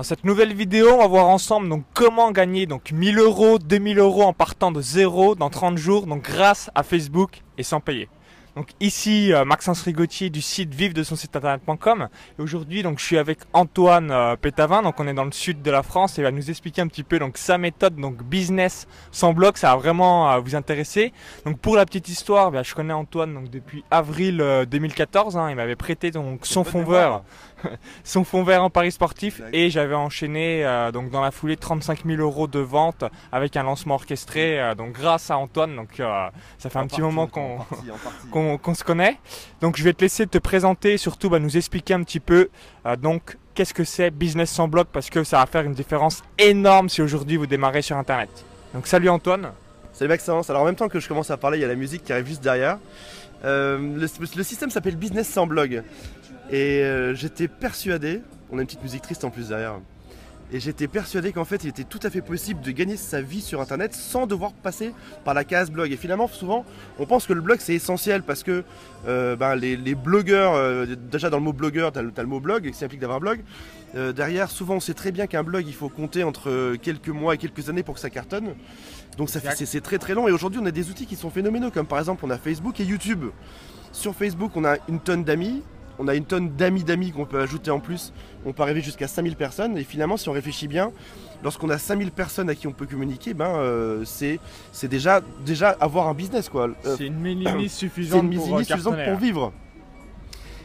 Dans cette nouvelle vidéo, on va voir ensemble donc comment gagner donc 1000 euros, 2000 euros en partant de zéro dans 30 jours, donc grâce à Facebook et sans payer. Donc ici euh, Maxence Rigotier du site vive de son site internet.com et aujourd'hui donc je suis avec Antoine euh, Pétavin. Donc on est dans le sud de la France. Et il va nous expliquer un petit peu donc sa méthode donc business sans blog. Ça va vraiment euh, vous intéresser. Donc pour la petite histoire, ben, je connais Antoine donc depuis avril 2014 hein, il m'avait prêté donc son fond vert son fond vert en paris sportif et j'avais enchaîné donc dans la foulée 35 000 euros de vente avec un lancement orchestré donc grâce à Antoine donc ça fait un petit moment qu'on qu'on se connaît. Donc je vais te laisser te présenter, surtout bah, nous expliquer un petit peu euh, donc qu'est-ce que c'est business sans blog parce que ça va faire une différence énorme si aujourd'hui vous démarrez sur internet. Donc salut Antoine. Salut Maxence. Alors en même temps que je commence à parler, il y a la musique qui arrive juste derrière. Euh, le, système s'appelle business sans blog et euh, j'étais persuadé, on a une petite musique triste en plus derrière. Et j'étais persuadé qu'en fait, il était tout à fait possible de gagner sa vie sur Internet sans devoir passer par la case blog. Et finalement, souvent, on pense que le blog, c'est essentiel parce que euh, ben, les, blogueurs, euh, déjà dans le mot blogueur, tu as, le mot blog, qui implique d'avoir un blog. Euh, derrière, souvent, on sait très bien qu'un blog, il faut compter entre quelques mois et quelques années pour que ça cartonne. Donc c'est très très long. Et aujourd'hui, on a des outils qui sont phénoménaux, comme par exemple, on a Facebook et YouTube. Sur Facebook, on a une tonne d'amis on a une tonne d'amis d'amis qu'on peut ajouter en plus. On peut arriver jusqu'à 5000 personnes. Et finalement, si on réfléchit bien, lorsqu'on a 5000 personnes à qui on peut communiquer, ben, euh, c'est, déjà, déjà avoir un business. Quoi. Euh, c'est une mini suffisante, pour, euh, suffisante pour vivre.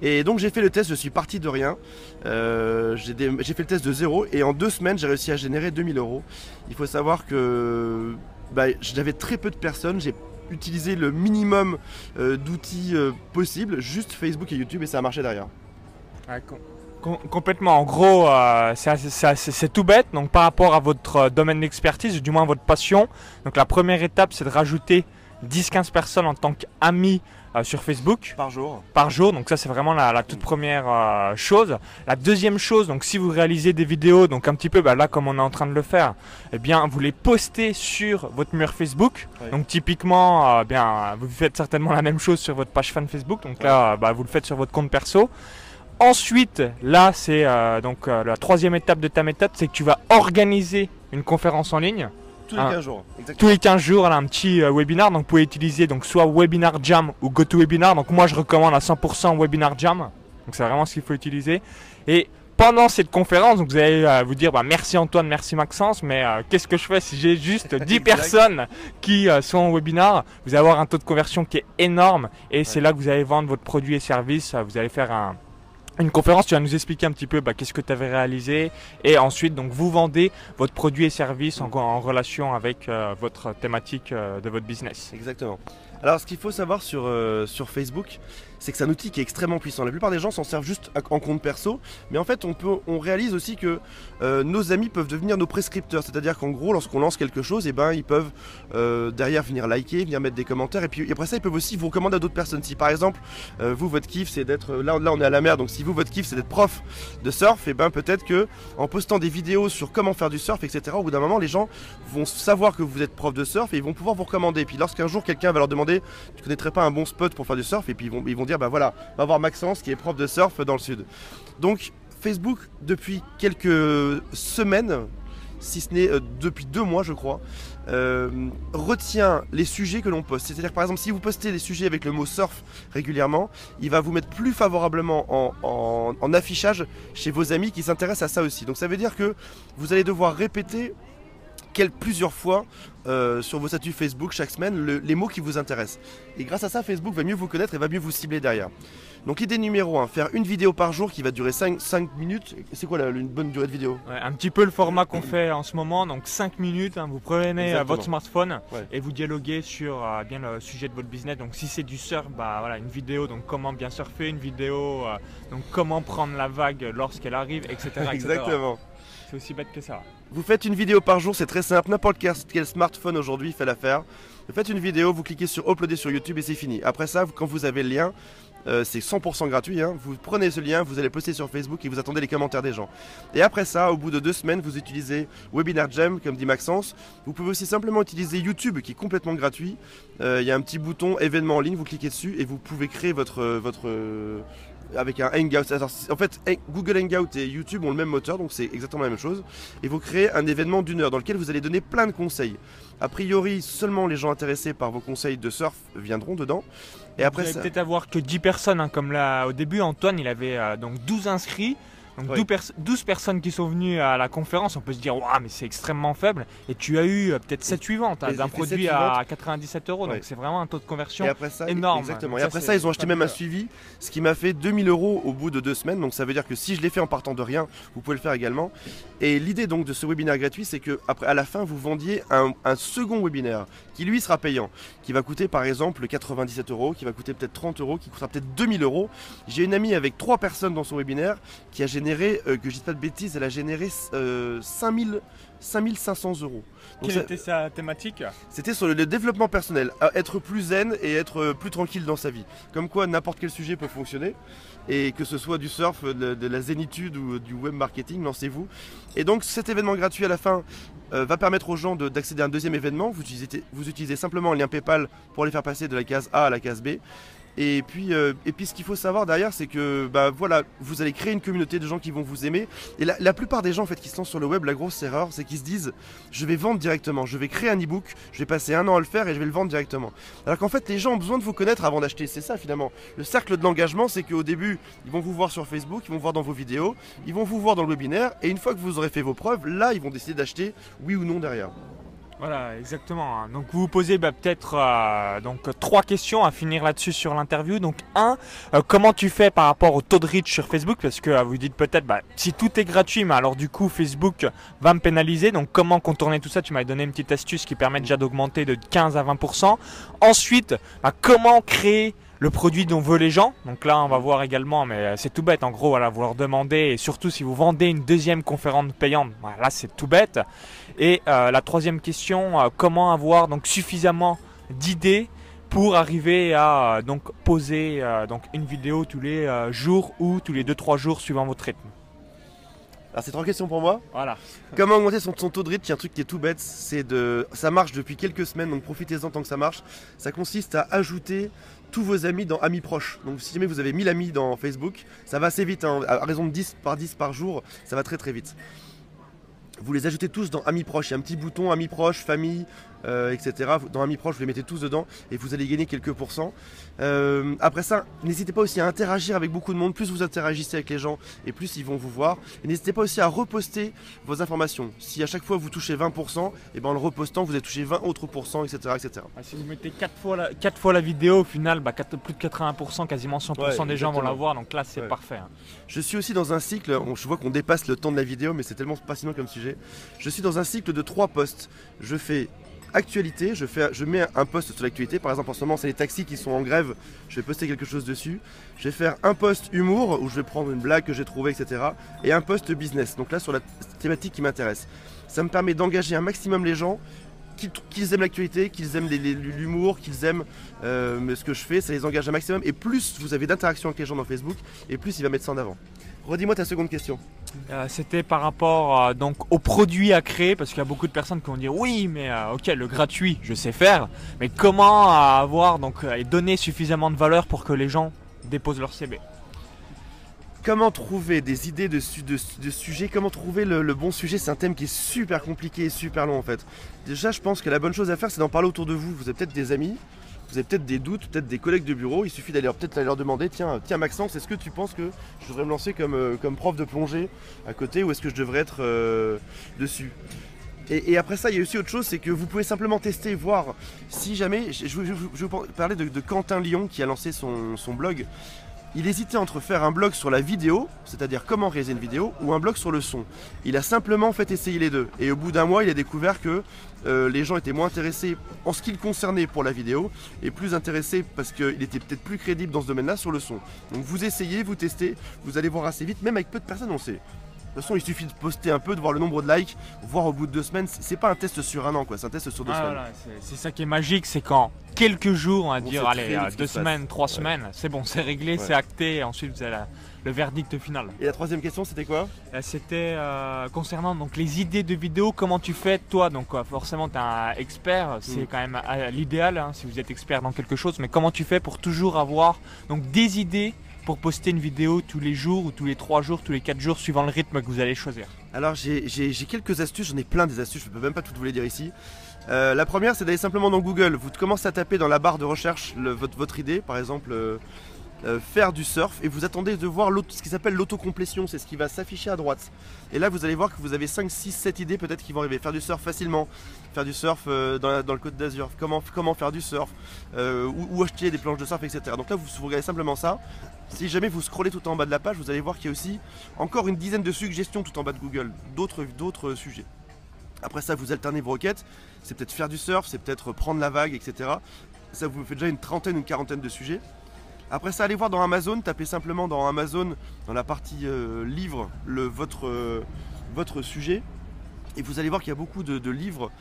Et donc j'ai fait le test, je suis parti de rien. j'ai, fait le test de zéro et en deux semaines j'ai réussi à générer 2000 euros. Il faut savoir que bah, j'avais très peu de personnes, j'ai utiliser le minimum euh, d'outils euh, possibles, juste Facebook et YouTube, et ça a marché derrière. complètement. En gros, euh, c'est tout bête. Donc, par rapport à votre domaine d'expertise, du moins votre passion, donc la première étape, c'est de rajouter 10-15 personnes en tant qu'amis euh, sur Facebook. Par jour. Par jour, donc ça c'est vraiment la, toute première euh, chose. La deuxième chose, donc si vous réalisez des vidéos, donc un petit peu bah, là comme on est en train de le faire, eh bien vous les postez sur votre mur Facebook. Donc typiquement, euh, bien vous faites certainement la même chose sur votre page fan Facebook. Donc là, bah, vous le faites sur votre compte perso. Ensuite, là, c'est donc la troisième étape de ta méthode, c'est que tu vas organiser une conférence en ligne. Tous les 15 jours. Tous les 15 jours, un petit euh, webinar. Donc, vous pouvez utiliser donc, soit Webinar Jam ou GoToWebinar. Donc, moi, je recommande à 100% Webinar Jam. Donc, c'est vraiment ce qu'il faut utiliser. Et pendant cette conférence, donc vous allez euh, vous dire bah, merci Antoine, merci Maxence, mais euh, qu'est-ce que je fais si j'ai juste 10 personnes qui sont en webinar? Vous allez avoir un taux de conversion qui est énorme et c'est là que vous allez vendre votre produit et service. Vous allez faire un, une conférence, tu vas nous expliquer un petit peu bah, qu'est-ce que tu avais réalisé et ensuite donc vous vendez votre produit et service en, en relation avec euh, votre thématique euh, de votre business. Exactement. Alors ce qu'il faut savoir sur, euh, sur Facebook, c'est que c'est un outil qui est extrêmement puissant. La plupart des gens s'en servent juste en compte perso, mais en fait on, peut, on réalise aussi que euh, nos amis peuvent devenir nos prescripteurs. C'est-à-dire qu'en gros, lorsqu'on lance quelque chose, et eh ben, ils peuvent euh, derrière venir liker, venir mettre des commentaires, et puis après ça, ils peuvent aussi vous recommander à d'autres personnes. Si par exemple, vous, votre kiff, c'est d'être... Là, là, on est à la mer, donc si vous, votre kiff, c'est d'être prof de surf, et eh ben peut-être que en postant des vidéos sur comment faire du surf, etc., au bout d'un moment, les gens vont savoir que vous êtes prof de surf et ils vont pouvoir vous recommander. Et puis lorsqu'un jour, quelqu'un va leur demander tu connaîtrais pas un bon spot pour faire du surf? Et puis ils vont, ils vont dire, bah voilà, va voir Maxence qui est prof de surf dans le sud. Donc Facebook, depuis quelques semaines, si ce n'est euh, depuis deux mois je crois, euh, retient les sujets que l'on poste. C'est-à-dire par exemple si vous postez des sujets avec le mot surf régulièrement, il va vous mettre plus favorablement en, en affichage chez vos amis qui s'intéressent à ça aussi. Donc ça veut dire que vous allez devoir répéter plusieurs fois euh, sur vos statuts Facebook chaque semaine les mots qui vous intéressent? Et grâce à ça, Facebook va mieux vous connaître et va mieux vous cibler derrière. Donc l'idée numéro 1, faire une vidéo par jour qui va durer 5, 5 minutes. C'est quoi une bonne durée de vidéo? Un petit peu le format qu'on fait en ce moment, donc 5 minutes, hein, vous prenez euh, votre smartphone et vous dialoguez sur euh, bien le sujet de votre business. Donc si c'est du surf, bah voilà, une vidéo, donc comment bien surfer, une vidéo, donc comment prendre la vague lorsqu'elle arrive, etc. Exactement. C'est aussi bête que ça. Vous faites une vidéo par jour, c'est très simple. N'importe quel smartphone aujourd'hui fait l'affaire. Vous faites une vidéo, vous cliquez sur uploader sur YouTube et c'est fini. Après ça, quand vous avez le lien, euh, c'est 100% gratuit. Hein. Vous prenez ce lien, vous allez poster sur Facebook et vous attendez les commentaires des gens. Et après ça, au bout de deux semaines, vous utilisez Webinar Jam, comme dit Maxence. Vous pouvez aussi simplement utiliser YouTube, qui est complètement gratuit. Euh, il y a un petit bouton événement en ligne, vous cliquez dessus et vous pouvez créer votre, votre, avec un Hangout. Alors, en fait, Google Hangout et YouTube ont le même moteur, donc c'est exactement la même chose. Et vous créez un événement d'une heure dans lequel vous allez donner plein de conseils. A priori, seulement les gens intéressés par vos conseils de surf viendront dedans. Et après, vous allez peut-être avoir que 10 personnes, hein, comme là au début, Antoine, il avait euh, donc 12 inscrits. Donc 12, personnes qui sont venues à la conférence, on peut se dire, waouh, mais c'est extrêmement faible. Et tu as eu euh, peut-être 7 suivantes hein, d'un produit à 97 euros. Donc c'est vraiment un taux de conversion énorme. Exactement. Et après ça, ils ont acheté même un suivi, ce qui m'a fait 2000 euros au bout de deux semaines. Donc ça veut dire que si je l'ai fait en partant de rien, vous pouvez le faire également. Et l'idée donc de ce webinaire gratuit, c'est que après, à la fin, vous vendiez un, un second webinaire qui lui sera payant, qui va coûter par exemple 97 euros, qui va coûter peut-être 30 euros, qui coûtera peut-être 2000 euros. J'ai une amie avec trois personnes dans son webinaire qui a généré, euh, que je dis pas de bêtises, elle a généré 5000 euh, 5500 euros. Quelle était sa thématique? C'était sur le développement personnel, être plus zen et être plus tranquille dans sa vie. Comme quoi n'importe quel sujet peut fonctionner, et que ce soit du surf, de, la zénitude ou du web marketing, lancez-vous. Et donc cet événement gratuit à la fin euh, va permettre aux gens d'accéder à un deuxième événement. Vous utilisez, vous utilisez simplement un lien PayPal pour les faire passer de la case A à la case B. Et puis, euh, et puis ce qu'il faut savoir derrière, c'est que bah, voilà, vous allez créer une communauté de gens qui vont vous aimer. Et la, plupart des gens en fait, qui se lancent sur le web, la grosse erreur, c'est qu'ils se disent je vais vendre directement, je vais créer un e-book, je vais passer un an à le faire et je vais le vendre directement. Alors qu'en fait, les gens ont besoin de vous connaître avant d'acheter. C'est ça finalement. Le cercle de l'engagement, c'est qu'au début, ils vont vous voir sur Facebook, ils vont voir dans vos vidéos, ils vont vous voir dans le webinaire. Et une fois que vous aurez fait vos preuves, là, ils vont décider d'acheter oui ou non derrière. Voilà, exactement. Hein. Donc vous vous posez bah, peut-être euh, donc trois questions à finir là-dessus sur l'interview. Donc un, euh, comment tu fais par rapport au taux de reach sur Facebook? Parce que euh, vous dites peut-être, bah, si tout est gratuit, mais alors du coup Facebook va me pénaliser. Donc comment contourner tout ça? Tu m'as donné une petite astuce qui permet déjà d'augmenter de 15 à 20%. Ensuite, bah, comment créer le produit dont veulent les gens. Donc là, on va voir également, mais euh, c'est tout bête. En gros, voilà, vous leur demandez, et surtout si vous vendez une deuxième conférence payante, voilà, là c'est tout bête. Et euh, la troisième question, euh, comment avoir donc suffisamment d'idées pour arriver à donc poser donc une vidéo tous les jours ou tous les 2-3 jours suivant votre rythme? Alors c'est trois questions pour moi. Voilà. Comment augmenter son, taux de rythme? Il y a un truc qui est tout bête, c'est de, ça marche depuis quelques semaines, donc profitez-en tant que ça marche. Ça consiste à ajouter tous vos amis dans Amis proches. Donc si jamais vous avez 1000 amis dans Facebook, ça va assez vite, hein. à raison de 10 par 10 par jour, ça va très très vite. Vous les ajoutez tous dans Amis proches, il y a un petit bouton Amis proches, famille, euh, etc. Dans Amis proches, vous les mettez tous dedans et vous allez gagner quelques pourcents. Euh, après ça, n'hésitez pas aussi à interagir avec beaucoup de monde. Plus vous interagissez avec les gens et plus ils vont vous voir. Et n'hésitez pas aussi à reposter vos informations. Si à chaque fois vous touchez 20%, et ben en le repostant, vous allez toucher 20 autres pourcents, etc. etc. Ah, si vous mettez 4 fois la, fois la vidéo, au final, bah, plus de 80%, quasiment 100% des gens vont la voir. Donc là, c'est parfait. Hein. Je suis aussi dans un cycle, je vois qu'on dépasse le temps de la vidéo, mais c'est tellement passionnant comme sujet. Je suis dans un cycle de 3 posts. Je fais actualité, je, mets un post sur l'actualité. Par exemple, en ce moment, c'est les taxis qui sont en grève. Je vais poster quelque chose dessus. Je vais faire un post humour où je vais prendre une blague que j'ai trouvée, etc. Et un post business. Donc là, sur la thématique qui m'intéresse. Ça me permet d'engager un maximum les gens, qu'ils aiment l'actualité, qu'ils aiment l'humour, qu'ils aiment euh, ce que je fais. Ça les engage un maximum. Et plus vous avez d'interaction avec les gens dans Facebook, et plus il va mettre ça en avant. Redis-moi ta seconde question. Euh, c'était par rapport euh, donc aux produits à créer parce qu'il y a beaucoup de personnes qui vont dire oui mais euh, ok le gratuit je sais faire mais comment avoir donc et donner suffisamment de valeur pour que les gens déposent leur CB Comment trouver des idées de, de, sujets? Comment trouver le, le bon sujet? C'est un thème qui est super compliqué et super long en fait. Déjà, je pense que la bonne chose à faire, c'est d'en parler autour de vous. Vous avez peut-être des amis, vous avez peut-être des doutes, peut-être des collègues de bureau, il suffit d'aller peut-être leur demander tiens, tiens Maxence, est-ce que tu penses que je devrais me lancer comme, euh, comme prof de plongée à côté ou est-ce que je devrais être euh, dessus? Et, après ça, il y a aussi autre chose, c'est que vous pouvez simplement tester, voir si jamais. Je, vais vous parler de, Quentin Lyon qui a lancé son, son blog il hésitait entre faire un blog sur la vidéo, c'est-à-dire comment réaliser une vidéo, ou un blog sur le son. Il a simplement fait essayer les deux. Et au bout d'un mois, il a découvert que euh, les gens étaient moins intéressés en ce qui le concernait pour la vidéo, et plus intéressés parce qu'il était peut-être plus crédible dans ce domaine-là sur le son. Donc vous essayez, vous testez, vous allez voir assez vite, même avec peu de personnes, on sait. De toute façon, il suffit de poster un peu, de voir le nombre de likes, voir au bout de deux semaines. C'est pas un test sur un an, quoi. C'est un test sur deux ah, semaines. c'est ça qui est magique, c'est quand quelques jours, on va dire, allez, euh, deux semaines, trois semaines, c'est bon, c'est réglé, c'est acté, et ensuite vous avez le verdict final. Et la troisième question, c'était quoi? Euh, C'était euh, concernant donc les idées de vidéos, comment tu fais toi? Donc forcément, tu es un expert, c'est mm. quand même l'idéal hein, si vous êtes expert dans quelque chose, mais comment tu fais pour toujours avoir donc des idées pour poster une vidéo tous les jours ou tous les 3 jours, tous les 4 jours, suivant le rythme que vous allez choisir. Alors j'ai quelques astuces, j'en ai plein des astuces, je ne peux même pas toutes vous les dire ici. Euh, la première c'est d'aller simplement dans Google, vous commencez à taper dans la barre de recherche votre, idée, par exemple euh, euh, faire du surf et vous attendez de voir ce qui s'appelle l'autocomplétion, c'est ce qui va s'afficher à droite. Et là vous allez voir que vous avez 5, 6, 7 idées peut-être qui vont arriver. Faire du surf facilement, faire du surf euh, dans, le Côte d'Azur, comment, faire du surf, euh, où, acheter des planches de surf, etc. Donc là vous, regardez simplement ça. Si jamais vous scrollez tout en bas de la page, vous allez voir qu'il y a aussi encore une dizaine de suggestions tout en bas de Google, d'autres sujets. Après ça, vous alternez vos requêtes. C'est peut-être faire du surf, c'est peut-être prendre la vague, etc. Ça vous fait déjà une trentaine, une quarantaine de sujets. Après ça, allez voir dans Amazon, tapez simplement dans Amazon, dans la partie euh, livre, votre, euh, votre sujet. Et vous allez voir qu'il y a beaucoup de, livres.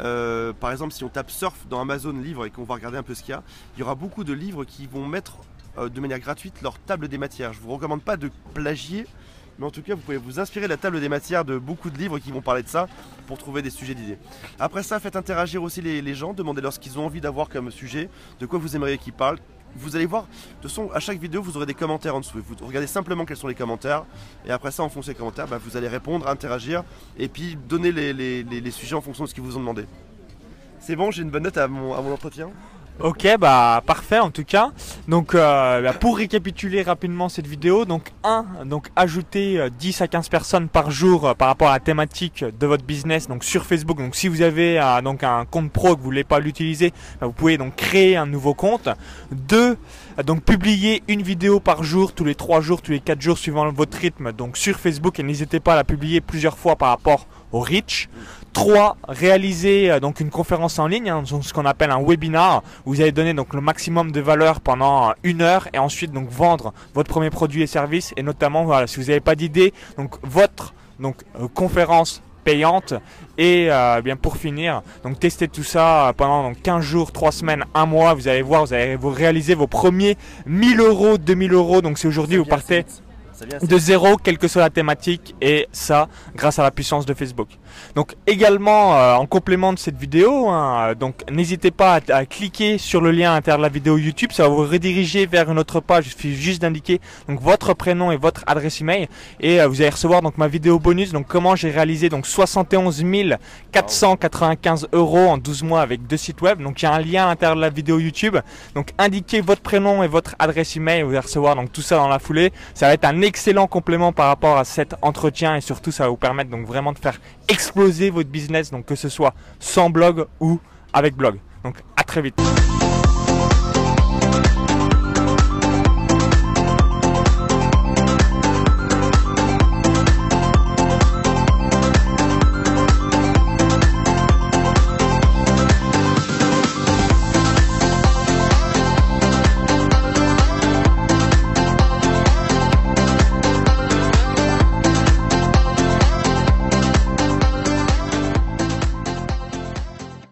Euh, par exemple, si on tape surf dans Amazon livre et qu'on va regarder un peu ce qu'il y a, il y aura beaucoup de livres qui vont mettre de manière gratuite leur table des matières. Je ne vous recommande pas de plagier, mais en tout cas, vous pouvez vous inspirer de la table des matières de beaucoup de livres qui vont parler de ça pour trouver des sujets d'idées. Après ça, faites interagir aussi les, les gens, demandez-leur ce qu'ils ont envie d'avoir comme sujet, de quoi vous aimeriez qu'ils parlent, vous allez voir, de toute façon, à chaque vidéo, vous aurez des commentaires en dessous. Vous regardez simplement quels sont les commentaires. Et après ça, en fonction des commentaires, bah, vous allez répondre, interagir. Et puis donner les, sujets en fonction de ce qu'ils vous ont demandé. C'est bon, j'ai une bonne note à mon entretien? Ok, bah parfait en tout cas. Donc euh, bah, pour récapituler rapidement cette vidéo, donc 1, donc ajouter 10 euh, à 15 personnes par jour euh, par rapport à la thématique de votre business donc sur Facebook. Donc si vous avez donc un compte pro que vous voulez pas l'utiliser, bah, vous pouvez donc créer un nouveau compte. 2, donc publier une vidéo par jour, tous les 3 jours, tous les 4 jours suivant votre rythme donc sur Facebook et n'hésitez pas à la publier plusieurs fois par rapport au reach. 3. Réaliser euh, donc une conférence en ligne, hein, ce qu'on appelle un webinar, où vous allez donner donc le maximum de valeur pendant une heure et ensuite donc vendre votre premier produit et service et notamment voilà si vous n'avez pas d'idée donc votre donc euh, conférence payante et euh, bien pour finir donc tester tout ça pendant donc, 15 jours 3 semaines 1 mois vous allez voir vous allez vous réaliser vos premiers 1000 euros 2000 euros donc si aujourd'hui vous partez de zéro, quelle que soit la thématique, et ça grâce à la puissance de Facebook. Donc également euh, en complément de cette vidéo, hein, donc n'hésitez pas à, cliquer sur le lien à l'intérieur de la vidéo YouTube, ça va vous rediriger vers une autre page. Il suffit juste d'indiquer votre prénom et votre adresse email, et euh, vous allez recevoir donc ma vidéo bonus. Donc comment j'ai réalisé donc 71 495 euros en 12 mois avec deux sites web. Donc il y a un lien à l'intérieur de la vidéo YouTube. Donc indiquez votre prénom et votre adresse email, vous allez recevoir donc tout ça dans la foulée. Ça va être un excellent complément par rapport à cet entretien et surtout ça va vous permettre donc vraiment de faire exploser votre business donc que ce soit sans blog ou avec blog. Donc à très vite.